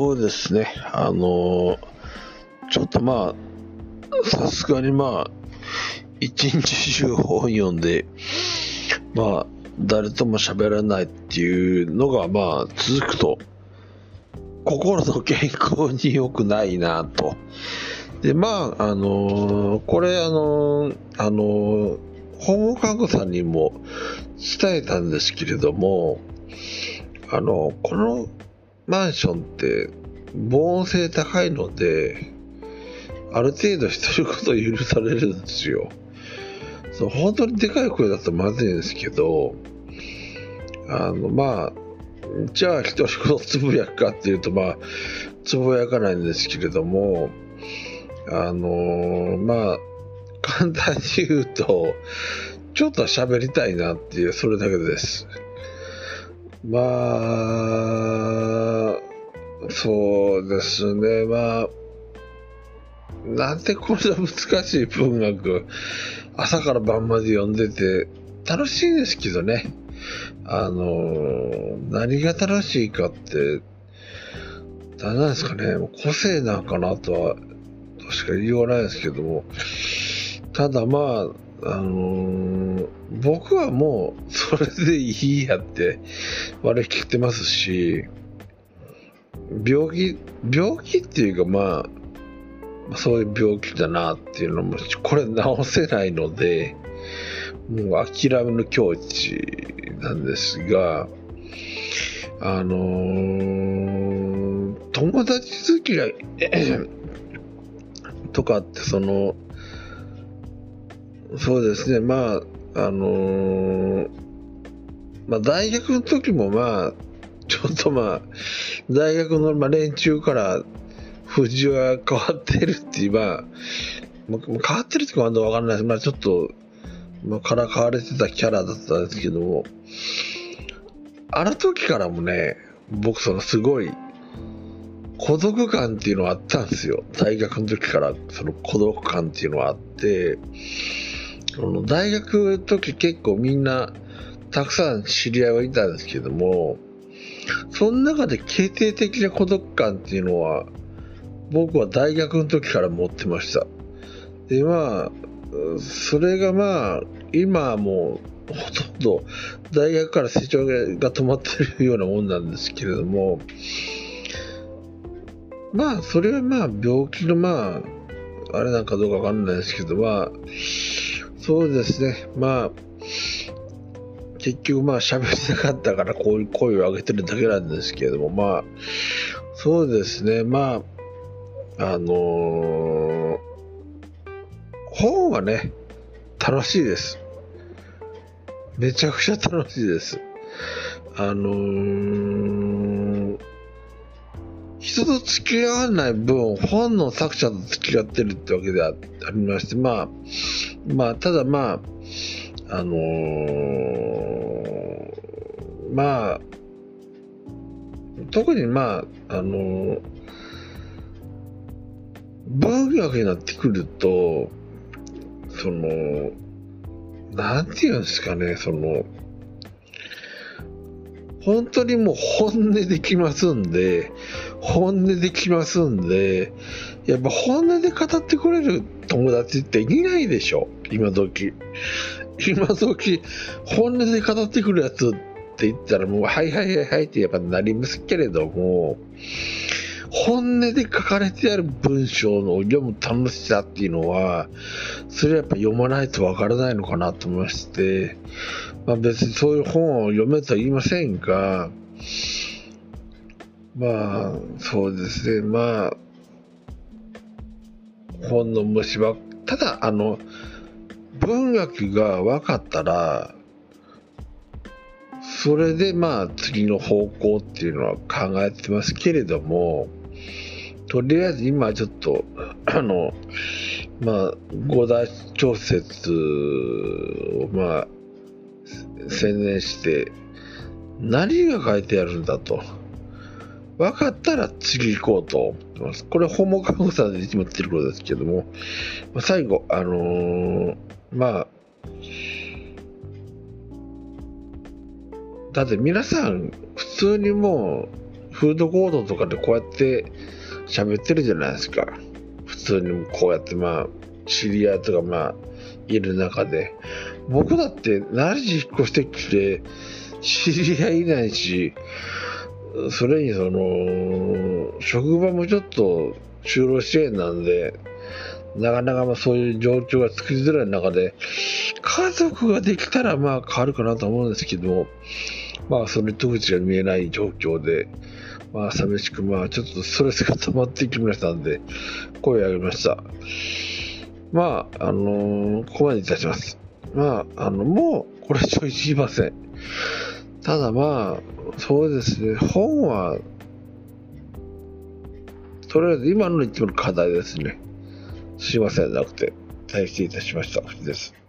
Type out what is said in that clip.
そうですね、あのちょっとまあ、さすがにまあ、一日中本読んで、まあ、誰とも喋らないっていうのがまあ続くと、心の健康に良くないなと。で、まあ、あのこれあのあのー訪問看護さんにも伝えたんですけれども、あの、このマンションって防音性高いので、ある程度独り言許されるんですよ。そう本当にでかい声だとまずいんですけど、あの、まあ、じゃあ独り言つぶやくかっていうと、まあ、つぶやかないんですけれども、あのまあ、簡単に言うと、ちょっと喋りたいなっていう、それだけです。まあ、そうですね、まあ、なんでこんな難しい文学、朝から晩まで読んでて、楽しいですけどね。あの、何が楽しいかって、何なんですかね、個性なんかなとは、としか言いようがないですけども、ただまあ、あのー、僕はもうそれでいいやって割り切ってますし、病気、病気っていうかまあ、そういう病気だなっていうのも、これ治せないので、もう諦めの境地なんですが、あのー、友達付き合い とかってその、そうですね、まあ、あのー、まあ、大学の時もまあ、ょっとまあ、大学のまあ連中から藤は変わってるっていう、まあ、変わってるってまだわかんないです。まあ、ちょっと、まあ、からかわれてたキャラだったんですけども、あの時からもね、僕そのすごい、孤独感っていうのはあったんですよ。大学の時からその孤独感っていうのはあって、の大学の時結構みんなたくさん知り合いはいたんですけども、その中で決定的な孤独感っていうのは、僕は大学の時から持ってました。で、まあ、それがまあ、今はもう、ほとんど大学から成長が止まってるようなもんなんですけれども、まあ、それはまあ、病気のまあ、あれなんかどうかわかんないですけど、まあ、そうですね。まあ、結局まあ喋りたかったからこういう声を上げてるだけなんですけれども、まあ、そうですね。まあ、あのー、本はね、楽しいです。めちゃくちゃ楽しいです。あのー、人と付き合わない分、本の作者と付き合ってるってわけでありまして、まあ、まあ、ただまあ、あのー、まあ、特にまあ、あのー、文学になってくると、その、なんていうんですかね、その、本当にもう本音できますんで、本音できますんで、やっぱ本音で語ってくれる友達っていないでしょ、今時。今時、本音で語ってくるやつって言ったらもう、はいはいはいはいってやっぱなりますけれども、本音で書かれてある文章の読む楽しさっていうのは、それはやっぱ読まないとわからないのかなと思いまして、まあ別にそういう本を読めとは言いませんが、まあ、そうですね、まあ、本の虫歯、ただ、あの、文学が分かったら、それでまあ次の方向っていうのは考えてますけれども、とりあえず今ちょっと、あの、まあ、五大調節をまあ、専念して、何が書いてあるんだと。分かったら次行こうと思ってます。これ、ホモカグサでいつも言ってることですけども、まあ、最後、あのー、まあ、だって皆さん、普通にもう、フードコートとかでこうやって喋ってるじゃないですか。普通にこうやってまあ、知り合いとかまあ、いる中で。僕だって何時引っ越してきて、知り合いいないし、それにその、職場もちょっと就労支援なんで、なかなかまあそういう状況が作りづらい中で、家族ができたらまあ変わるかなと思うんですけど、まあその糸口が見えない状況で、まあ寂しくまあちょっとストレスが溜まってきましたんで、声を上げました。まあ、あのー、ここまでいたします。まあ、あの、もうこれ以上言いません。ただまあ、そうですね、本は、とりあえず今の一番の課題ですね。すいません、なくて、大失いたしました。です。